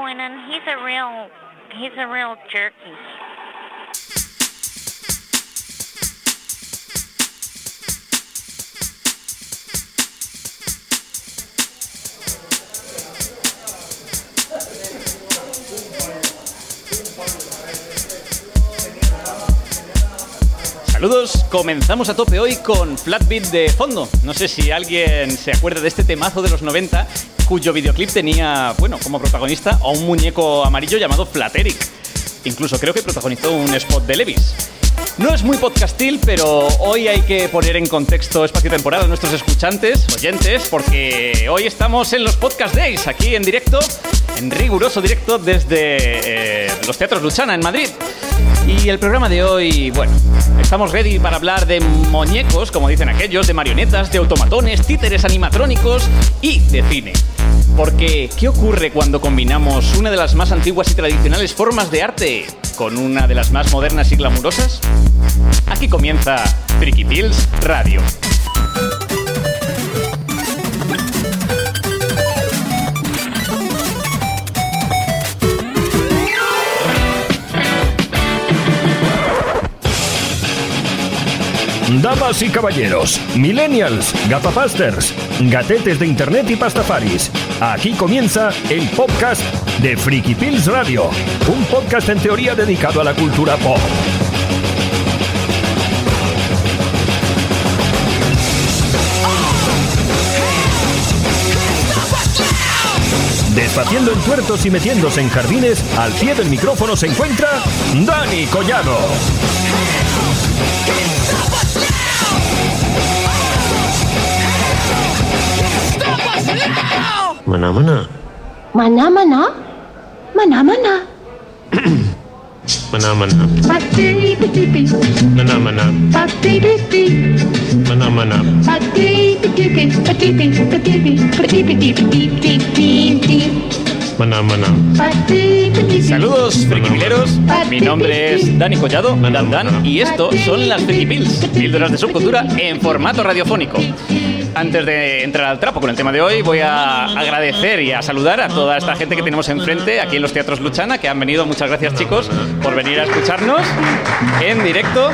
Oh yeah, I used to know Quentin. He's a real, he's a real jerky. Saludos, comenzamos a tope hoy con Flatbeat de fondo. No sé si alguien se acuerda de este temazo de los 90 cuyo videoclip tenía, bueno, como protagonista a un muñeco amarillo llamado Flateric. Incluso creo que protagonizó un spot de Levis. No es muy podcastil, pero hoy hay que poner en contexto espacio-temporal a nuestros escuchantes, oyentes, porque hoy estamos en los Podcast Days, aquí en directo, en riguroso directo desde eh, los Teatros Luchana en Madrid. Y el programa de hoy, bueno, estamos ready para hablar de muñecos, como dicen aquellos, de marionetas, de automatones, títeres animatrónicos y de cine. Porque, ¿qué ocurre cuando combinamos una de las más antiguas y tradicionales formas de arte con una de las más modernas y glamurosas? Aquí comienza Freaky Pills Radio. Damas y caballeros, millennials, gafapasters, gatetes de internet y pastafaris. Aquí comienza el podcast de Freaky Pills Radio, un podcast en teoría dedicado a la cultura pop. Despaciendo en tuertos y metiéndose en jardines, al pie del micrófono se encuentra Dani Collado. Mana mana? Mana mana? Mana mana? Mana mana? Pati piti piti. Mana mana? Pati piti. Mana mana? Pati piti piti. Pati piti piti. Pati piti piti piti. Mana mana? Pati piti. Saludos, frikipileros. Mi nombre es Dani Collado, Dan Dan, y esto son las Freaky Pills, píldoras de subcultura en formato radiofónico. Antes de entrar al trapo con el tema de hoy, voy a agradecer y a saludar a toda esta gente que tenemos enfrente aquí en los Teatros Luchana, que han venido. Muchas gracias, chicos, por venir a escucharnos en directo.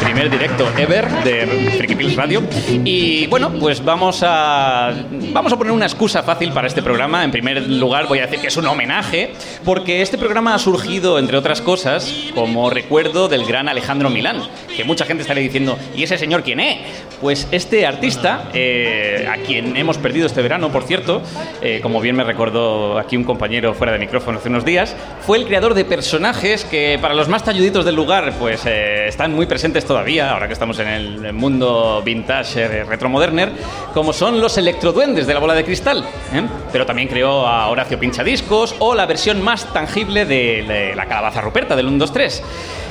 Primer directo ever de Freaky Pills Radio. Y bueno, pues vamos a, vamos a poner una excusa fácil para este programa. En primer lugar, voy a decir que es un homenaje, porque este programa ha surgido, entre otras cosas, como recuerdo del gran Alejandro Milán, que mucha gente estaría diciendo, ¿y ese señor quién es? Pues este artista, eh, a quien hemos perdido este verano, por cierto, eh, como bien me recordó aquí un compañero fuera de micrófono hace unos días, fue el creador de personajes que para los más talluditos del lugar, pues eh, están muy presentes todavía, ahora que estamos en el mundo vintage eh, retromoderner, como son los electroduendes de la bola de cristal. ¿eh? Pero también creó a Horacio Pinchadiscos o la versión más tangible de, de la calabaza ruperta del 1, 2, 3.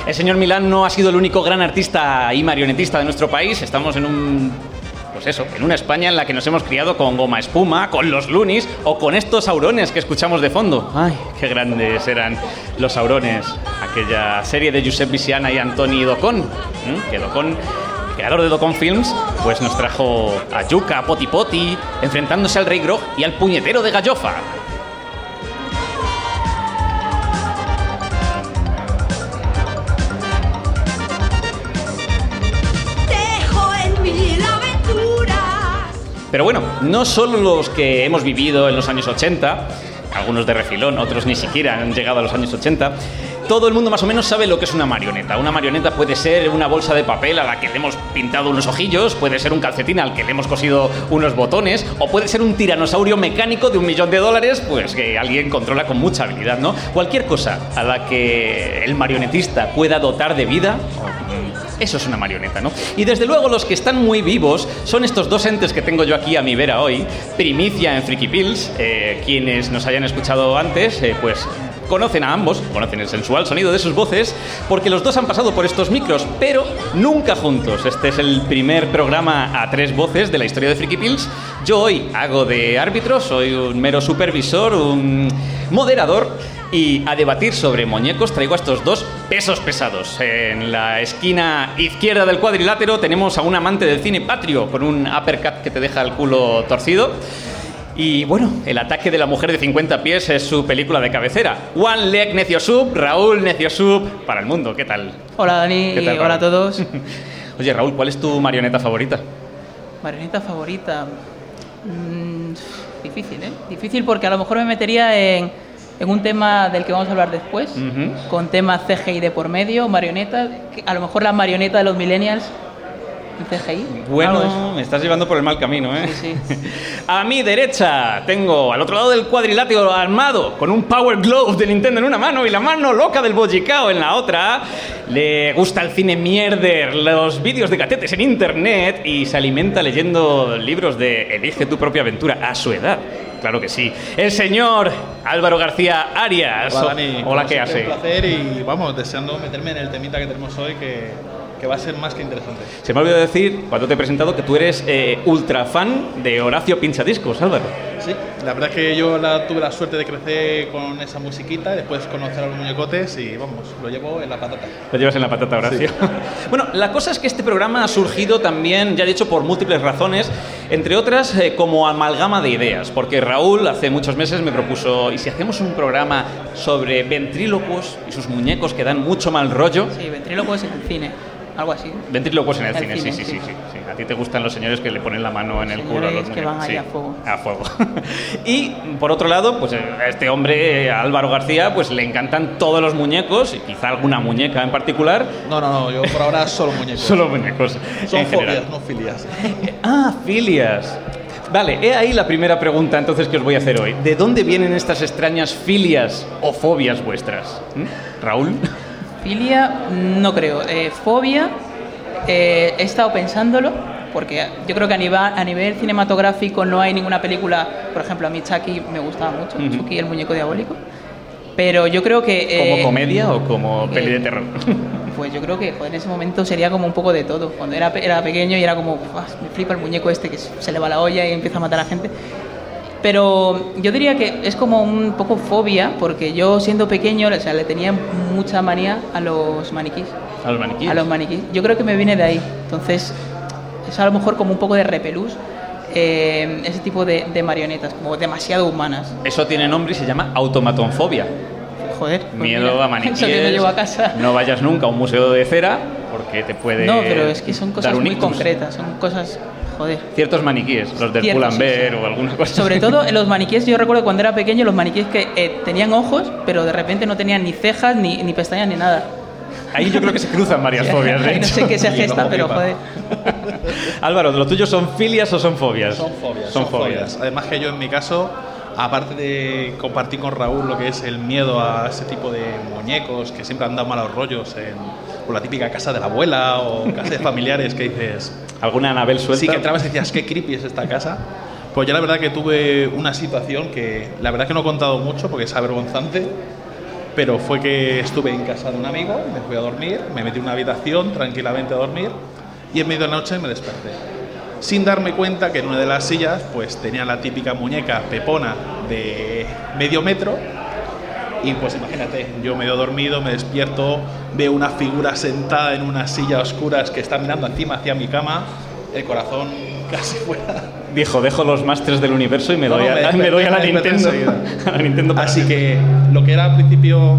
El señor Milán no ha sido el único gran artista y marionetista de nuestro país. Estamos en un pues eso, en una España en la que nos hemos criado con goma espuma, con los lunis o con estos aurones que escuchamos de fondo. Ay, qué grandes eran los aurones. Aquella serie de Josep Viciana y Antoni Docon, ¿eh? que Docon, el creador de Docon Films, pues nos trajo a Yuca, a Poti, enfrentándose al Rey Grog y al puñetero de Gallofa. Pero bueno, no solo los que hemos vivido en los años 80, algunos de refilón, otros ni siquiera han llegado a los años 80, todo el mundo más o menos sabe lo que es una marioneta. Una marioneta puede ser una bolsa de papel a la que le hemos pintado unos ojillos, puede ser un calcetín al que le hemos cosido unos botones, o puede ser un tiranosaurio mecánico de un millón de dólares, pues que alguien controla con mucha habilidad, ¿no? Cualquier cosa a la que el marionetista pueda dotar de vida, Eso es una marioneta, ¿no? Y desde luego los que están muy vivos son estos dos entes que tengo yo aquí a mi vera hoy, primicia en Freaky Pills, eh, quienes nos hayan escuchado antes, eh, pues conocen a ambos, conocen el sensual sonido de sus voces, porque los dos han pasado por estos micros, pero nunca juntos. Este es el primer programa a tres voces de la historia de Freaky Pills. Yo hoy hago de árbitro, soy un mero supervisor, un moderador, y a debatir sobre muñecos traigo a estos dos pesos pesados. En la esquina izquierda del cuadrilátero tenemos a un amante del cine patrio con un uppercut que te deja el culo torcido. Y bueno, El ataque de la mujer de 50 pies es su película de cabecera. One Leg Necio Sub, Raúl Necio Sub para el mundo. ¿Qué tal? Hola Dani, ¿Qué tal, hola a todos. Oye, Raúl, ¿cuál es tu marioneta favorita? Marioneta favorita. Mm, difícil, ¿eh? Difícil porque a lo mejor me metería en, en un tema del que vamos a hablar después, con temas CGI de por medio, marionetas. que A lo mejor la marioneta de los millennials en CGI. Bueno, me estás llevando por el mal camino, ¿eh? Sí, sí. A mi derecha tengo al otro lado del cuadrilátero armado con un Power Glove de Nintendo en una mano y la mano loca del Bojicao en la otra. Le gusta el cine mierder, los vídeos de catetes en internet y se alimenta leyendo libros de Elige tu propia aventura a su edad. Claro que sí. El señor Álvaro García Arias. Hola, Dani. Hola, ¿qué hace? Un placer y vamos, deseando meterme en el temita que tenemos hoy que, que va a ser más que interesante. Se me ha olvidado decir, cuando te he presentado, que tú eres eh, ultra fan de Horacio Pinchadiscos, Álvaro. Sí, la verdad es que yo la, tuve la suerte de crecer con esa musiquita y después conocer a los muñecotes y vamos, lo llevo en la patata. Lo llevas en la patata, Horacio. bueno, la cosa es que este programa ha surgido también, ya he dicho, por múltiples razones, entre otras eh, como amalgama de ideas, porque Raúl hace muchos meses me propuso, ¿y si hacemos un programa sobre ventrílocos y sus muñecos que dan mucho mal rollo? Sí, ventrílocos en el cine, algo así. Ventrílocos en el, El cine, sí, cine, sí, sí, sí. sí, sí. A ti te gustan los señores que le ponen la mano en el culo a los Señores que muñecos. van ahí sí, a fuego. A fuego. y por otro lado, pues eh, a este hombre, eh, Álvaro García, pues le encantan todos los muñecos y quizá alguna muñeca en particular. No, no, no, yo por ahora solo muñecos. Solo muñecos. Son en general. fobias, no filias. Ah, filias. Vale, he ahí la primera pregunta entonces que os voy a hacer hoy. ¿De dónde vienen estas extrañas filias o fobias vuestras? ¿Mm? Raúl. Filia, no creo. Eh, fobia, eh, he estado pensándolo, porque yo creo que a nivel, a nivel cinematográfico no hay ninguna película, por ejemplo, a mí Chucky me gustaba mucho, Ujú. Chucky el muñeco diabólico, pero yo creo que... ¿Como eh, comedia o como peli de eh, terror? Pues yo creo que joder, en ese momento sería como un poco de todo. Cuando era, era pequeño y era como, "Buah, me flipa el muñeco este que se le va la olla y empieza a matar a gente. Pero yo diría que es como un poco fobia, porque yo siendo pequeño, o sea, le tenía mucha manía a los maniquís. A los maniquíes. A los maniquís. Yo creo que me viene de ahí. Entonces, es a lo mejor como un poco de repelús, eh, ese tipo de, de marionetas, como demasiado humanas. Eso tiene nombre y se llama automatonfobia. Joder. pues Miedo mira, a maniquíes. Eso que me llevo a casa. No vayas nunca a un museo de cera porque te puede. No, pero es que son cosas muy concretas, son cosas, joder. Ciertos maniquíes, los del Ciertos, Pull&Bear sí, sí. o alguna cosa. Sobre así. todo en los maniquíes, yo recuerdo cuando era pequeño los maniquíes que eh, tenían ojos, pero de repente no tenían ni cejas, ni, ni pestañas, ni nada. Ahí yo creo que se cruzan varias fobias, de Ahí no hecho. sé qué se gesta, pero joder. Álvaro, ¿lo tuyo son filias o son fobias? Son fobias. Son, fobias. Además que yo en mi caso, aparte de compartir con Raúl lo que es el miedo a ese tipo de muñecos que siempre han dado malos rollos en por la típica casa de la abuela o casa de familiares que dices, ¿Alguna Anabel suelta? sí que entrabas y decías, qué creepy es esta casa. Pues yo la verdad que tuve una situación que la verdad que no he contado mucho porque es avergonzante, pero fue que estuve en casa de un amigo, me fui a dormir, me metí en una habitación tranquilamente a dormir y en medio de la noche me desperté. Sin darme cuenta que en una de las sillas pues tenía la típica muñeca pepona de medio metro y pues imagínate, yo medio dormido, me despierto, veo una figura sentada en una silla a oscuras que está mirando encima hacia mi cama, el corazón casi fuera. Dijo, dejo los másters del universo y me No, doy, no, a, me me desperté, doy a la Nintendo. a la Nintendo Así que lo que era al principio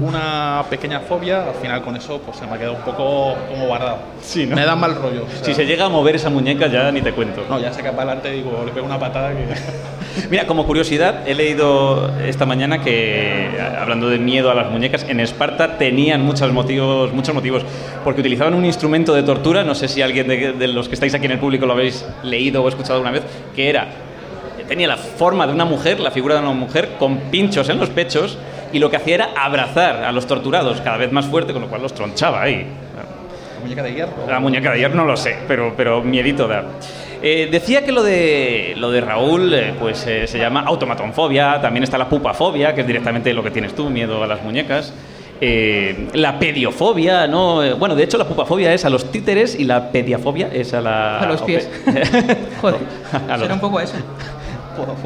una pequeña fobia, al final con eso pues se me ha quedado un poco como guardado. Sí, ¿no? Me da mal rollo. o sea, Si se llega a mover esa muñeca ya ni te cuento. No, ya se para adelante digo, le pego una patada que... Mira, como curiosidad, he leído esta mañana que, hablando de miedo a las muñecas, en Esparta tenían muchos motivos, muchos motivos, porque utilizaban un instrumento de tortura, no sé si alguien de, de los que estáis aquí en el público lo habéis leído o escuchado alguna vez, que era, tenía la forma de una mujer, la figura de una mujer, con pinchos en los pechos, y lo que hacía era abrazar a los torturados cada vez más fuerte, con lo cual los tronchaba ahí. La muñeca de hierro. La muñeca de ayer no lo sé, pero, pero miedito da. Eh, decía que lo de, lo de Raúl eh, pues, eh, se llama automatonfobia, también está la pupafobia, que es directamente lo que tienes tú, miedo a las muñecas. Eh, la pediofobia, ¿no? Eh, bueno, de hecho la pupafobia es a los títeres y la pediafobia es a la... A los pies. Joder, A los- será un poco eso.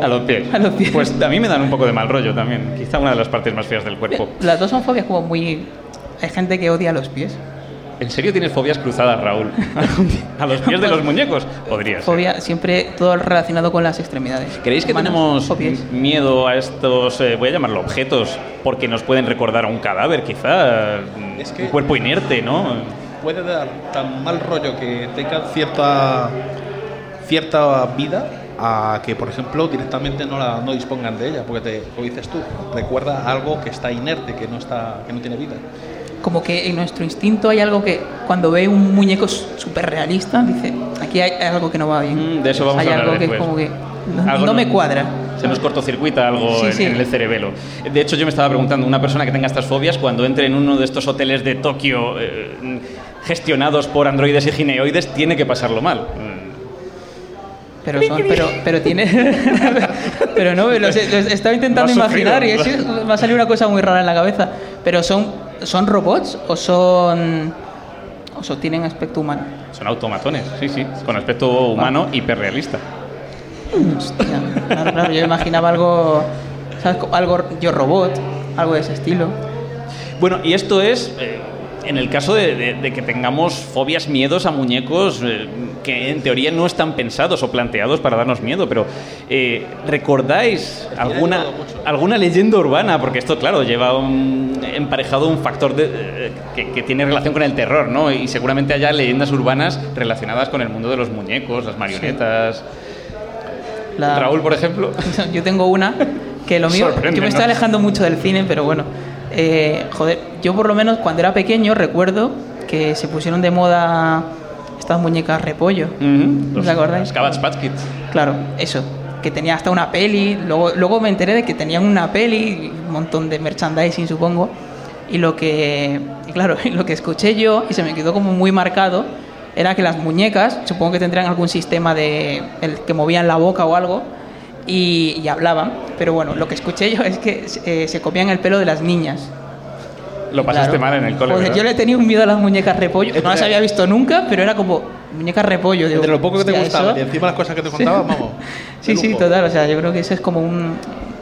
A los pies. A los pies. Pues a mí me dan un poco de mal rollo también. Quizá una de las partes más feas del cuerpo. Las dos son fobias como muy... Hay gente que odia los pies. ¿En serio tienes fobias cruzadas, Raúl? ¿A los pies de los muñecos? Podría ser. Fobia, siempre todo relacionado con las extremidades. ¿Creéis que Manos tenemos miedo a estos, eh, voy a llamarlo objetos, porque nos pueden recordar a un cadáver, quizá? Es que- Un cuerpo inerte, ¿no? Puede dar tan mal rollo que tengan cierta, cierta vida a que, por ejemplo, directamente no, la, no dispongan de ella, porque te, como dices tú, recuerda algo que está inerte, que no, está, que no tiene vida. Como que en nuestro instinto hay algo que cuando ve un muñeco súper realista, dice, aquí hay algo que no va bien. Mm, de eso vamos hay a hablar algo que después. es como que no, Algo no me cuadra. Se nos cortocircuita algo Sí, en, sí. en el cerebelo. De hecho, yo me estaba preguntando, una persona que tenga estas fobias, cuando entre en uno de estos hoteles de Tokio eh, gestionados por androides y gineoides, tiene que pasarlo mal. Pero, son, pero, pero tiene. pero no, los estaba intentando Lo sufrido. imaginar y es- me ha salido una cosa muy rara en la cabeza. Pero son, son robots o son. o son, tienen aspecto humano. Son automatones, sí, sí, con aspecto humano hiperrealista. Hostia, claro, claro, yo imaginaba algo. ¿sabes? Algo yo robot, algo de ese estilo. Bueno, y esto es eh, en el caso de, de- de que tengamos fobias, miedos a muñecos eh, que en teoría no están pensados o planteados para darnos miedo, pero eh, ¿recordáis alguna, alguna leyenda urbana? Porque esto, claro, lleva un- emparejado un factor de- eh, que, que tiene relación con el terror, ¿no? Y seguramente haya leyendas urbanas relacionadas con el mundo de los muñecos, las marionetas. La- Raúl, por ejemplo. Yo tengo una que lo mío. Yo me estoy alejando mucho del cine, pero bueno. Eh, joder, yo por lo menos cuando era pequeño recuerdo que se pusieron de moda estas muñecas repollo. ¿Os acordáis? Los Cabbage Patch Kids. Claro, eso. Que tenía hasta una peli. Luego, luego me enteré de que tenían una peli, un montón de merchandising, supongo. Y lo que, claro, lo que escuché yo y se me quedó como muy marcado era que las muñecas, supongo que tendrían algún sistema de el que movían la boca o algo y, y hablaban. Pero bueno, lo que escuché yo es que eh, se comían el pelo de las niñas. Lo pasaste Claro. mal en el cole, ¿verdad? yo le tenía un miedo a las muñecas repollo. No las había visto nunca, pero era como muñecas repollo. Digo, Entre lo poco que te gustaba eso- y encima las cosas que te contaban, vamos. Sí, de sí, lujo. total. O sea, yo creo que eso es como un-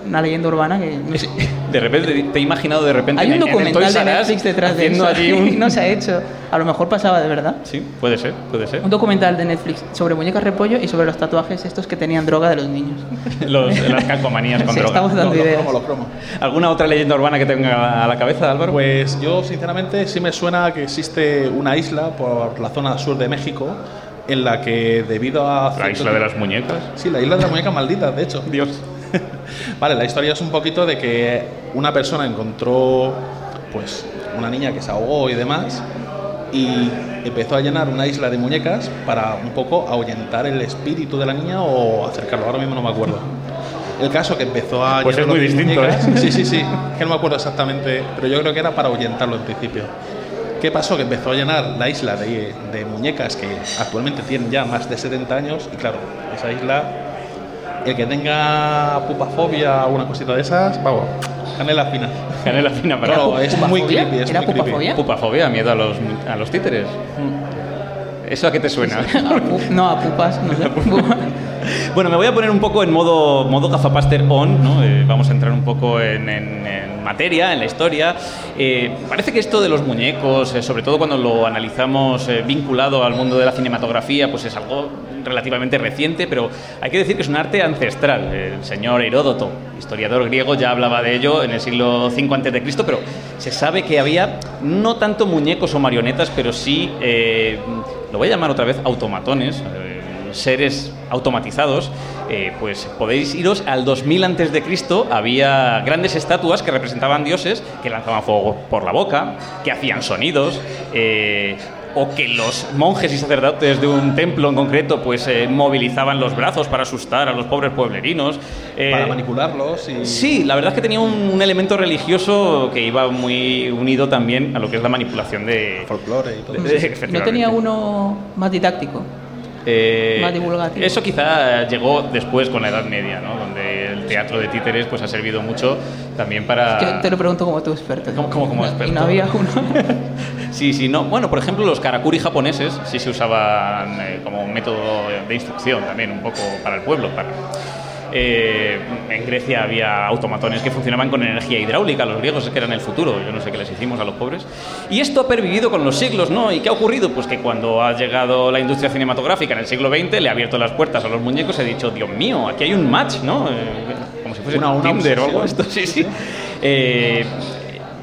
una leyenda urbana que no sé. De repente, te he imaginado de repente Hay un en- en documental Toys de Netflix detrás de eso allí y un... no se ha hecho. A lo mejor pasaba de verdad. Sí, puede ser, puede ser. Un documental de Netflix sobre muñecas repollo y sobre los tatuajes estos que tenían droga de los niños. Los, las calcomanías con Sí, droga. estamos dando Los- los ideas. los cromos. ¿Alguna otra leyenda urbana que tenga a la cabeza, Álvaro? Pues yo, sinceramente, sí me suena que existe una isla por la zona sur de México en la que, debido a. la isla de las muñecas. Sí, la isla de las muñecas malditas, de hecho. Dios. Vale, la historia es un poquito de que una persona encontró, pues, una niña que se ahogó y demás, y empezó a llenar una isla de muñecas para un poco ahuyentar el espíritu de la niña o acercarlo. Ahora mismo no me acuerdo. El caso que empezó a Pues es muy distinto, muñecas- ¿eh? Sí, sí, sí. Que no me acuerdo exactamente, pero yo creo que era para ahuyentarlo en principio. ¿Qué pasó? Que empezó a llenar la isla de, de muñecas que actualmente tienen ya más de 70 años y claro, esa isla el que tenga pupafobia o una cosita de esas, vamos, canela fina. Canela fina para Claro, es muy creepy, es ¿Era muy creepy. pupafobia? Pupafobia, miedo a los, a los títeres. ¿Eso a qué te suena? A pu- no, a pupas, no sé. Bueno, me voy a poner un poco en modo, modo gafapaster on, ¿no? Eh, vamos a entrar un poco en, materia, en la historia. Eh, parece que esto de los muñecos, eh, sobre todo cuando lo analizamos vinculado al mundo de la cinematografía, pues es algo relativamente reciente, pero hay que decir que es un arte ancestral. El señor Heródoto, historiador griego, ya hablaba de ello en el siglo V a.C., pero se sabe que había no tanto muñecos o marionetas, pero sí, lo voy a llamar otra vez automatones, seres automatizados, eh, pues podéis iros al 2000 antes de Cristo. Había grandes estatuas que representaban dioses que lanzaban fuego por la boca, que hacían sonidos. eh, o que los monjes y sacerdotes de un templo en concreto pues eh, movilizaban los brazos para asustar a los pobres pueblerinos. Eh, Para manipularlos y... Sí, la verdad es que tenía un, un elemento religioso que iba muy unido también a lo que es la manipulación de folclore y todo. de- ¿No efectivamente. tenía uno más didáctico? Eh, Más divulgativo. Eso quizá llegó después con la Edad Media, ¿no? donde el teatro de títeres pues ha servido mucho también para... Que te lo pregunto como tu experto. ¿Cómo- cómo como Y experto? no había uno. Sí, sí, no. Bueno, por ejemplo, los karakuri japoneses sí se usaban eh, como método de instrucción también, un poco para el pueblo. Para, eh, en Grecia había automatones que funcionaban con energía hidráulica, los griegos es que eran el futuro, yo no sé qué les hicimos a los pobres. Y esto ha pervivido con los siglos, ¿no? ¿Y qué ha ocurrido? Pues que cuando ha llegado la industria cinematográfica en el siglo XX, le ha abierto las puertas a los muñecos y ha dicho, Dios mío, aquí hay un match, ¿no? Eh, como si fuese Una- una Tinder o algo obsesión. esto, sí, sí. Eh,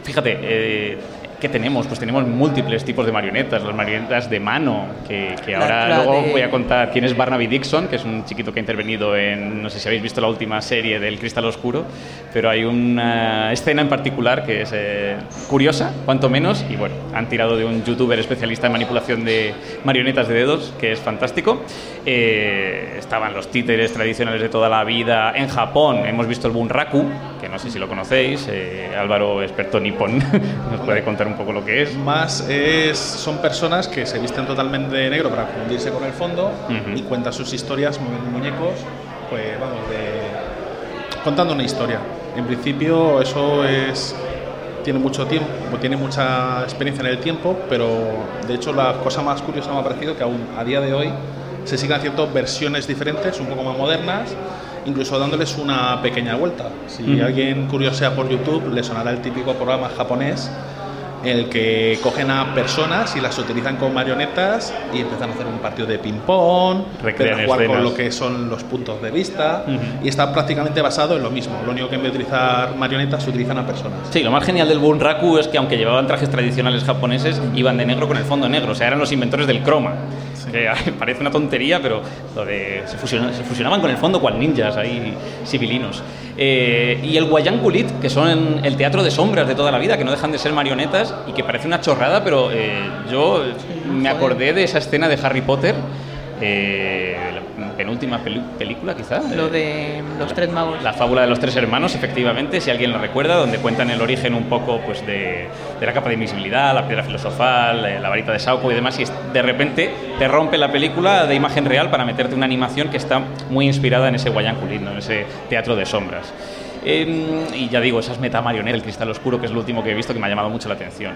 fíjate, eh, ¿qué tenemos? Pues tenemos múltiples tipos de marionetas, las marionetas de mano, que, que La- ahora la luego de- voy a contar quién es Barnaby Dixon, que es un chiquito que ha intervenido en, no sé si habéis visto la última serie del Cristal Oscuro, pero hay una escena en particular que es eh, curiosa, cuanto menos, y bueno, han tirado de un youtuber especialista en manipulación de marionetas de dedos, que es fantástico. Eh, estaban los títeres tradicionales de toda la vida. En Japón hemos visto el bunraku, no sé si lo conocéis. eh, Álvaro, experto nipón, nos puede contar un poco lo que es. Más es, son personas que se visten totalmente de negro para fundirse con el fondo Ujú. y cuentan sus historias moviendo muñecos, pues vamos, de, contando una historia. En principio eso es tiene mucho tiempo, tiene mucha experiencia en el tiempo, pero de hecho la cosa más curiosa me ha parecido que aún a día de hoy se siguen haciendo versiones diferentes, un poco más modernas, incluso dándoles una pequeña vuelta. Si Ujú. alguien curiosea por YouTube, le sonará el típico programa japonés en el que cogen a personas y las utilizan como marionetas y empiezan a hacer un partido de ping-pong, jugar con escenas. lo que son los puntos de vista y está prácticamente basado en lo mismo. Lo único que en vez de utilizar marionetas, utilizan a personas. Sí, lo más genial del bunraku es que aunque llevaban trajes tradicionales japoneses, iban de negro con el fondo negro. O sea, eran los inventores del croma. Que parece una tontería, pero lo de, se, fusiona- se fusionaban con el fondo cual ninjas ahí civilinos. Eh, y el Guayán Kulit, que son el teatro de sombras de toda la vida, que no dejan de ser marionetas y que parece una chorrada, pero eh, yo me acordé de esa escena de Harry Potter, eh, penúltima película quizá. Lo eh, de los tres magos. la fábula de los tres hermanos, efectivamente, si alguien la recuerda, donde cuentan el origen un poco pues, de, de la capa de invisibilidad, la piedra filosofal, eh, la varita de Sauco y demás, y de repente te rompe la película de imagen real para meterte una animación que está muy inspirada en ese Guayán Kulit, ¿no? en ese teatro de sombras. Eh, y ya digo, esas metamarionetas, el cristal oscuro, que es lo último que he visto que me ha llamado mucho la atención.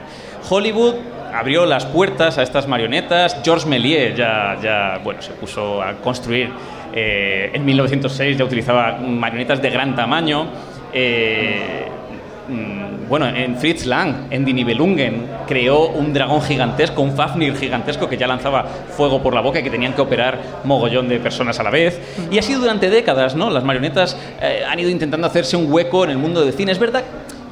Hollywood abrió las puertas a estas marionetas. Georges Méliès ya, ya bueno, se puso a construir. eh, en 1906 ya utilizaba marionetas de gran tamaño. Eh, bueno, en Fritz Lang, en Die Nibelungen, creó un dragón gigantesco, un Fafnir gigantesco que ya lanzaba fuego por la boca y que tenían que operar mogollón de personas a la vez. Y así durante décadas, ¿no? Las marionetas eh, han ido intentando hacerse un hueco en el mundo del cine. Es verdad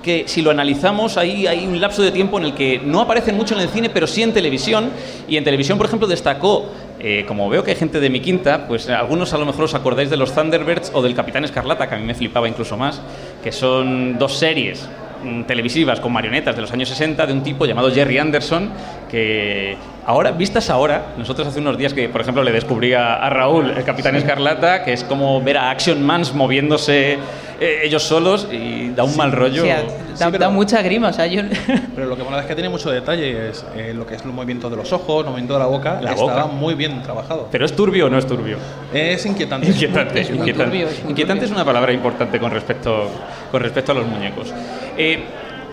que si lo analizamos, ahí hay un lapso de tiempo en el que no aparecen mucho en el cine, pero sí en televisión. Y en televisión, por ejemplo, destacó, eh, como veo que hay gente de mi quinta, pues algunos a lo mejor os acordáis de los Thunderbirds o del Capitán Escarlata, que a mí me flipaba incluso más, que son dos series mm, televisivas con marionetas de los años 60 de un tipo llamado Jerry Anderson que ahora, vistas ahora, nosotros hace unos días que, por ejemplo, le descubrí a, a Raúl, el Capitán Escarlata, que es como ver a Action Mans moviéndose eh, ellos solos y da un mal rollo. Sea, da, da mucha grima. O sea, yo... Pero lo que mola es que tiene mucho detalle, es eh, lo que es el movimiento de los ojos, el movimiento de la boca, La estaba boca. muy bien trabajado. Pero es turbio o no es turbio? Es inquietante. Inquietante, Es inquietante. turbio, es Inquietante turbio. es una palabra importante con respecto, con respecto a los muñecos. Eh,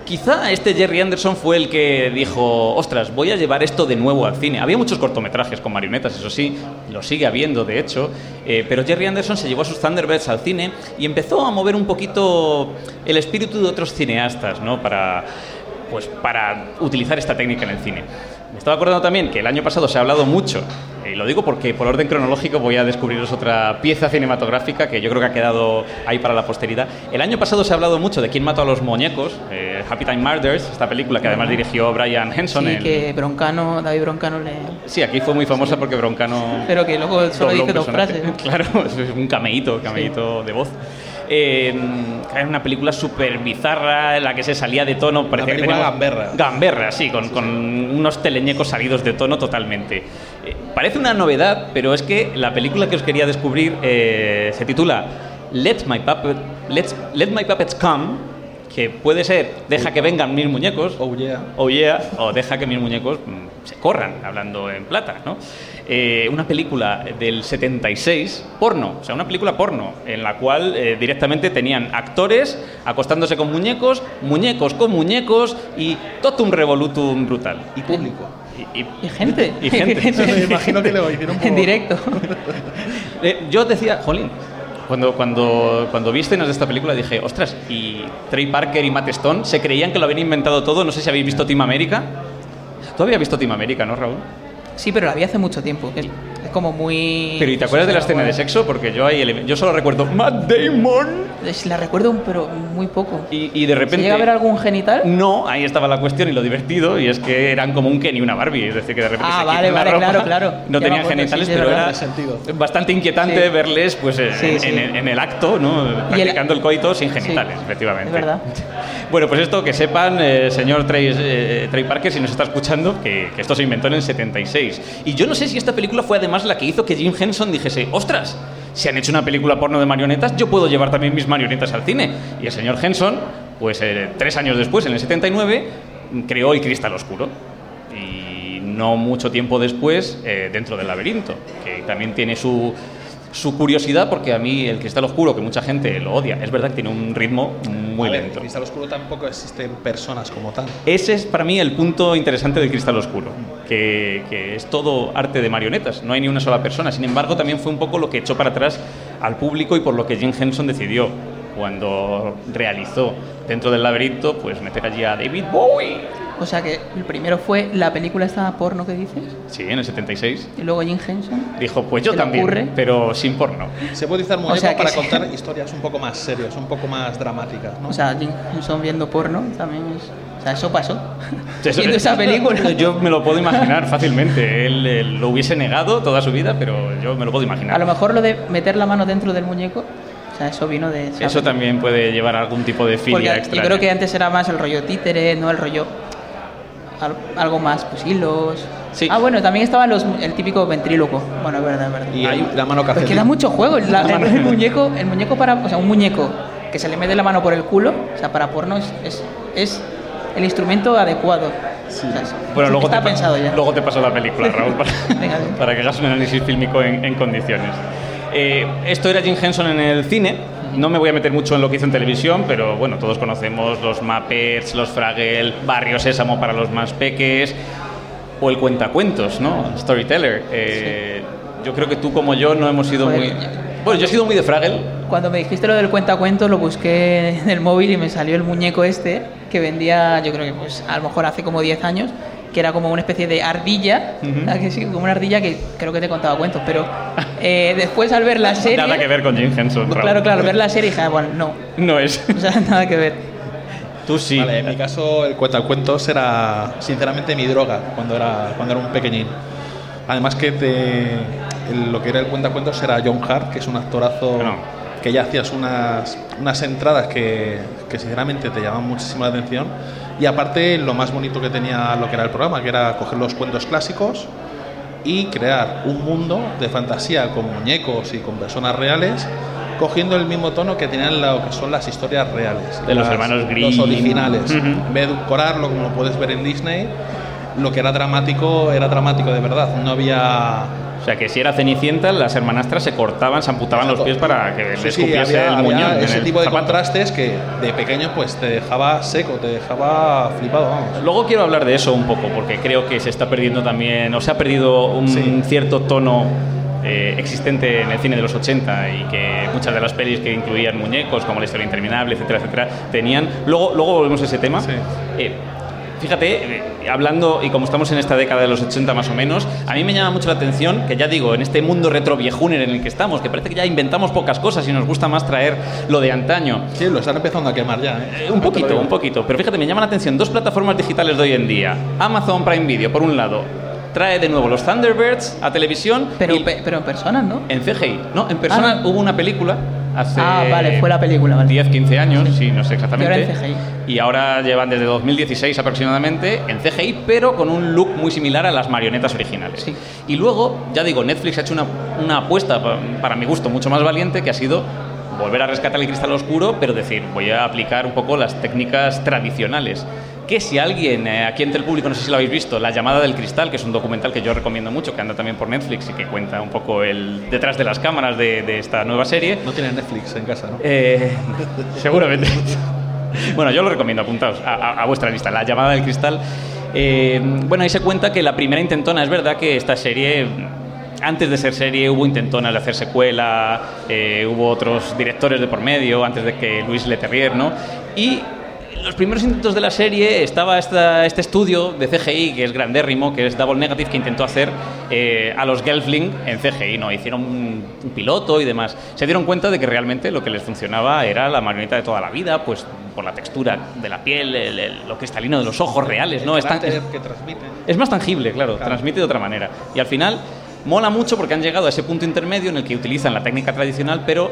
quizá este Jerry Anderson fue el que dijo, ostras, voy a llevar esto de nuevo al cine. Había muchos cortometrajes con marionetas, eso sí, lo sigue habiendo de hecho, eh, pero Jerry Anderson se llevó a sus Thunderbirds al cine y empezó a mover un poquito el espíritu de otros cineastas, ¿no? Para, pues, para utilizar esta técnica en el cine. Me estaba acordando también que el año pasado se ha hablado mucho, y lo digo porque por orden cronológico voy a descubriros otra pieza cinematográfica que yo creo que ha quedado ahí para la posteridad. El año pasado se ha hablado mucho de quién mató a los muñecos, eh, Happy Time Murders, esta película que además dirigió Brian Henson. Sí, el- que Broncano, David Broncano le... Sí, aquí fue muy famosa porque Broncano... Pero que luego solo dice dos frases. Claro, es un cameíto, cameíto de voz. Eh, era una película súper bizarra, en la que se salía de tono. Parecía que película teníamos- gamberra. Gamberra, sí, con, con unos teleñecos salidos de tono totalmente. Eh, parece una novedad, pero es que la película que os quería descubrir eh, se titula Let My, Puppet, Let's- Let My Puppets Come, que puede ser Deja que vengan mis muñecos, Oh yeah. o yeah, o Deja que mis muñecos mm, se corran, hablando en plata, ¿no? Eh, una película del 76, porno, o sea, una película porno, en la cual eh, directamente tenían actores acostándose con muñecos, muñecos con muñecos y totum revolutum brutal. Y público. Y, y- Y gente. Y gente. Me imagino que lo hicieron En por- directo. Eh, yo decía, jolín, cuando, cuando, cuando vi escenas de esta película dije, ostras, y Trey Parker y Matt Stone se creían que lo habían inventado todo. No sé si habéis visto Team América. ¿Tú habías visto Team América, no, Raúl? Sí, pero la vi hace mucho tiempo. Como muy. Pero ¿y te acuerdas de la escena de sexo? Porque yo ahí yo solo recuerdo Matt Damon Es- La recuerdo, pero muy poco. y, y de ¿Se repente... llega a ver algún genital? No, ahí estaba la cuestión y lo divertido, y es que eran como un Ken y una Barbie, es decir, que de repente Ah, se vale, vale, ropa, claro, claro. no Ya tenían acuerdo, genitales, sí, pero era sentido. bastante inquietante Sí. verles pues en, Sí, sí. en el, en el acto, ¿no? practicando el coito sin Sí, genitales, efectivamente. Es verdad. Bueno, pues esto que sepan, eh, señor Trey, eh, Trey Parker, si nos está escuchando, que, esto se inventó en el 76. Y yo no sé si esta película fue además la que hizo que Jim Henson dijese, ostras, si han hecho una película porno de marionetas, yo puedo llevar también mis marionetas al cine. Y el señor Henson, pues eh, tres años después, en el 79, creó El Cristal Oscuro. Y no mucho tiempo después, Dentro del Laberinto, que también tiene su, su curiosidad, porque a mí El Cristal Oscuro, que mucha gente lo odia, es verdad que tiene un ritmo muy A ver, lento. En Cristal Oscuro tampoco existen personas como tal. Ese es para mí el punto interesante del Cristal Oscuro, que, que es todo arte de marionetas, no hay ni una sola persona. Sin embargo, también fue un poco lo que echó para atrás al público y por lo que Jim Henson decidió cuando realizó dentro del laberinto, pues meter allí a David Bowie. O sea que el primero fue la película esta porno que dices, Sí, en el 76. y luego Jim Henson. Dijo, pues yo ¿Se le también, ocurre? pero sin porno. Se puede utilizar muñeco sea que para sí. contar historias un poco más serias, un poco más dramáticas, ¿no? O sea, Jim Henson viendo porno también es. O sea, eso pasó. Eso- viendo esa película. Yo me lo puedo imaginar fácilmente. Él, lo hubiese negado toda su vida, pero yo me lo puedo imaginar. A lo mejor lo de meter la mano dentro del muñeco, o sea, eso vino de. Eso también puede llevar a algún tipo de Porque filia yo extra. creo que antes era más el rollo títere, no el rollo algo más, pues hilos. Sí. Ah, bueno, también estaba los, el típico ventríloco. Bueno, es verdad, es verdad. Y hay la mano Porque calcetín. da mucho juego. la- el, el muñeco, el muñeco para, o sea, un muñeco que se le mete la mano por el culo, o sea, para porno es, es, es el instrumento adecuado. O sea, es- Bueno, luego está te, pensado ya. luego te paso la película, Raúl, para, Venga, bien. para que hagas un análisis fílmico en, en condiciones. Eh, esto era Jim Henson en el cine. No me voy a meter mucho en lo que hizo en televisión, pero bueno, todos conocemos los Muppets, los Fraggle, Barrio Sésamo para los más peques, o el cuentacuentos, ¿no? Storyteller. Eh, Yo creo que tú como yo no hemos sido Joder, muy... Bueno, yo he sido muy de Fraggle. Cuando me dijiste lo del cuentacuentos, lo busqué en el móvil y me salió el muñeco este que vendía, yo creo que pues a lo mejor hace como 10 años, que era como una especie de ardilla, Ujú. ¿a que sí? como una ardilla que creo que te contaba cuentos, pero eh, después al ver la serie... Nada que ver con Jim Henson, Raúl. Claro, claro, al ver la serie dije, ah, bueno, no, No es. o sea, nada que ver. Tú sí. Vale, en mi caso el cuentacuentos era sinceramente mi droga cuando era, cuando era un pequeñín. Además que te- el- lo que era el cuentacuentos era John Hart, que es un actorazo Bueno. que ya hacías unas, unas entradas que, que sinceramente te llamaban muchísimo la atención. Y aparte lo más bonito que tenía lo que era el programa, que era coger los cuentos clásicos y crear un mundo de fantasía con muñecos y con personas reales, cogiendo el mismo tono que tenían lo que son las historias reales. De los hermanos Grimm. Los originales. Ujú. En vez de edulcorarlo, como lo puedes ver en Disney, lo que era dramático era dramático de verdad. No había. O sea, que si era Cenicienta, las hermanastras se cortaban, se amputaban los pies para que Sí, les sí, escupiese había, el muñón. había ese el tipo de zapato. contrastes que de pequeño pues te dejaba seco, te dejaba flipado, vamos. Luego quiero hablar de eso un poco, porque creo que se está perdiendo también, o se ha perdido un Sí. cierto tono eh, existente en el cine de los 80 y que muchas de las pelis que incluían muñecos, como La historia interminable, etcétera, etcétera, tenían. Luego, luego volvemos a ese tema. Sí. Eh, Fíjate, eh, hablando, y como estamos en esta década de los 80 más o menos, a mí me llama mucho la atención que ya digo, en este mundo retro viejuner en el que estamos, que parece que ya inventamos pocas cosas y nos gusta más traer lo de antaño. Sí, lo están empezando a quemar ya. ¿eh? Eh, un poquito, un poquito. Pero fíjate, me llama la atención dos plataformas digitales de hoy en día. Amazon Prime Video, por un lado, trae de nuevo los Thunderbirds a televisión. Pero, y pe- pero en personas, ¿no? en CGI. No, en persona Ah. hubo una película hace Ah, vale, fue la película, vale. 10, 15 años, sí, no sé exactamente. Y ahora en CGI. Y ahora llevan desde 2016 aproximadamente en CGI, pero con un look muy similar a las marionetas originales. Sí. Y luego, ya digo, Netflix ha hecho una, una apuesta, pa- para mi gusto, mucho más valiente, que ha sido volver a rescatar el cristal oscuro, pero decir, voy a aplicar un poco las técnicas tradicionales. Que si alguien, eh, aquí entre el público, no sé si lo habéis visto, La llamada del cristal, que es un documental que yo recomiendo mucho, que anda también por Netflix y que cuenta un poco el detrás de las cámaras de, de esta nueva serie. No tienes Netflix en casa, ¿no? Eh, seguramente. bueno, yo lo recomiendo, apuntaos a, a- a vuestra lista. La llamada del cristal. Eh, bueno, ahí se cuenta que la primera intentona, es verdad que esta serie, antes de ser serie, hubo intentonas de hacer secuela, eh, hubo otros directores de por medio, antes de que Luis Leterrier, ¿no? Y los primeros intentos de la serie estaba esta- este estudio de CGI que es grandérrimo, que es Double Negative, que intentó hacer eh, a los Gelfling en CGI, ¿no? Hicieron un, un piloto y demás. Se dieron cuenta de que realmente lo que les funcionaba era la marioneta de toda la vida, pues por la textura de la piel, el- el- lo cristalino de los ojos reales, ¿no? El Es tan- carácter que es más tangible, claro, Claro. transmite de otra manera. Y al final mola mucho porque han llegado a ese punto intermedio en el que utilizan la técnica tradicional, pero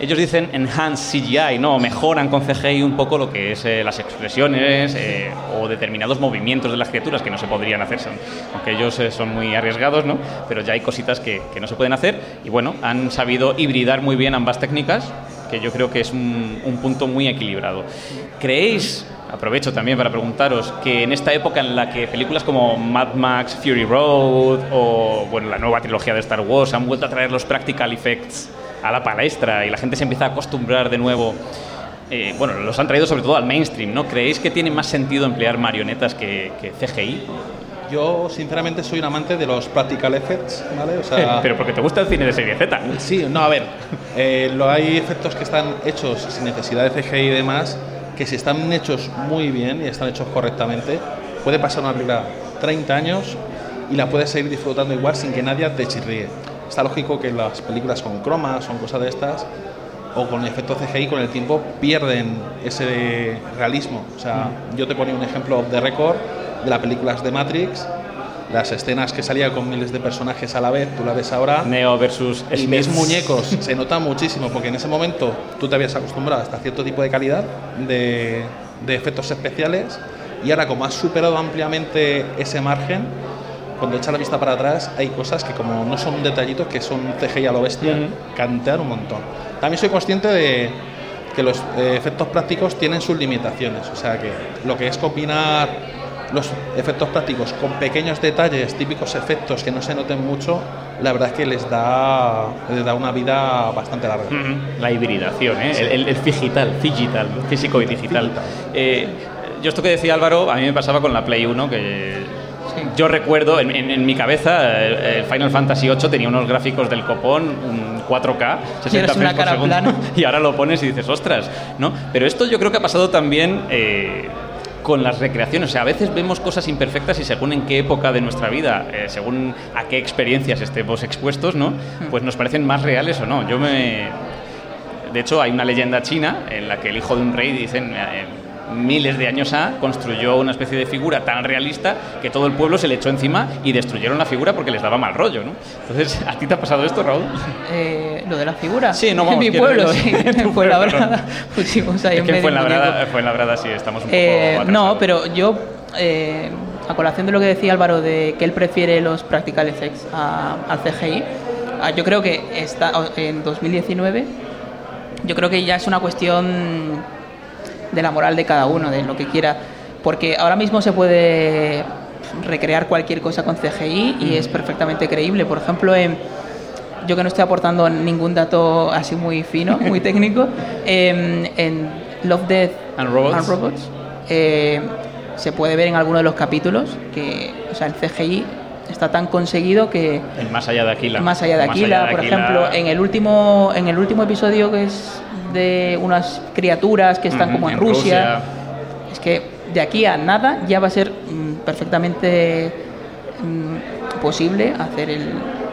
ellos dicen enhance CGI, ¿no? Mejoran con CGI un poco lo que es eh, las expresiones eh, o determinados movimientos de las criaturas que no se podrían hacer, son- aunque ellos eh, son muy arriesgados, ¿no? Pero ya hay cositas que, que no se pueden hacer y bueno, han sabido hibridar muy bien ambas técnicas, que yo creo que es un, un punto muy equilibrado. ¿Creéis Aprovecho también para preguntaros que en esta época en la que películas como Mad Max, Fury Road o bueno, la nueva trilogía de Star Wars han vuelto a traer los practical effects a la palestra y la gente se empieza a acostumbrar de nuevo, eh, bueno, los han traído sobre todo al mainstream, ¿no? ¿Creéis que tiene más sentido emplear marionetas que, que CGI? Yo, sinceramente, soy un amante de los practical effects, ¿vale? O sea, Pero porque te gusta el cine de serie Z. Sí, no, a ver, eh, lo, hay efectos que están hechos sin necesidad de CGI y demás, que si están hechos muy bien y están hechos correctamente, puede pasar una película 30 años y la puedes seguir disfrutando igual sin que nadie te chirríe. Está lógico que las películas con cromas o cosas de estas, o con efectos CGI con el tiempo, pierden ese realismo. O sea, yo te ponía un ejemplo de récord de las películas de Matrix, las escenas que salía con miles de personajes a la vez, tú la ves ahora, Neo versus y ves Smith. muñecos, se nota muchísimo, porque en ese momento tú te habías acostumbrado hasta cierto tipo de calidad de, de efectos especiales, y ahora como has superado ampliamente ese margen, cuando echas la vista para atrás, hay cosas que como no son detallitos, que son CGI a lo bestia, Ujú. cantean un montón. También soy consciente de que los eh, efectos prácticos tienen sus limitaciones, o sea que lo que es combinar los efectos prácticos con pequeños detalles, típicos efectos que no se noten mucho, la verdad es que les da, les da una vida bastante larga. La hibridación, ¿eh? el, el, el figital, figital, físico y digital. Figital. Eh, yo esto que decía Álvaro, a mí me pasaba con la Play 1, que yo recuerdo, en, en- en mi cabeza, el Final Fantasy VIII tenía unos gráficos del copón, un 4K, 60 Quieres una frames por cara segundo, plano. y ahora lo pones y dices, ostras, ¿no? Pero esto yo creo que ha pasado también... eh, con las recreaciones, o sea, a veces vemos cosas imperfectas y según en qué época de nuestra vida, eh, según a qué experiencias estemos expuestos, ¿no? Pues nos parecen más reales o no. Yo me, de hecho, hay una leyenda china en la que el hijo de un rey, dicen, eh, miles de años A, construyó una especie de figura tan realista que todo el pueblo se le echó encima y destruyeron la figura porque les daba mal rollo, ¿no? Entonces, ¿a ti te ha pasado esto, Raúl? Eh, lo de la figura. Sí, no, En vamos, mi pueblo, sí. en Fuenlabrada. Pusimos ahí Es en que en un muñeco. Labrada, fue en Labrada, sí, estamos un poco Eh, atrasados. no, pero yo, eh, a colación de lo que decía Álvaro, de que él prefiere los practical effects a- al CGI, ah, yo creo que está en 2019, yo creo que ya es una cuestión de la moral de cada uno, de lo que quiera, porque ahora mismo se puede recrear cualquier cosa con CGI y es perfectamente creíble. Por ejemplo, en yo que no estoy aportando ningún dato así muy fino, muy técnico, en Love, Death And Robots. eh, se puede ver en alguno de los capítulos que o sea, el CGI está tan conseguido que El más allá de Aquila. más allá de Aquila, por ejemplo, en el último en el último episodio que es de unas criaturas que están como en, en Rusia, Rusia. es que de aquí a nada ya va a ser mm, perfectamente mm, posible hacer el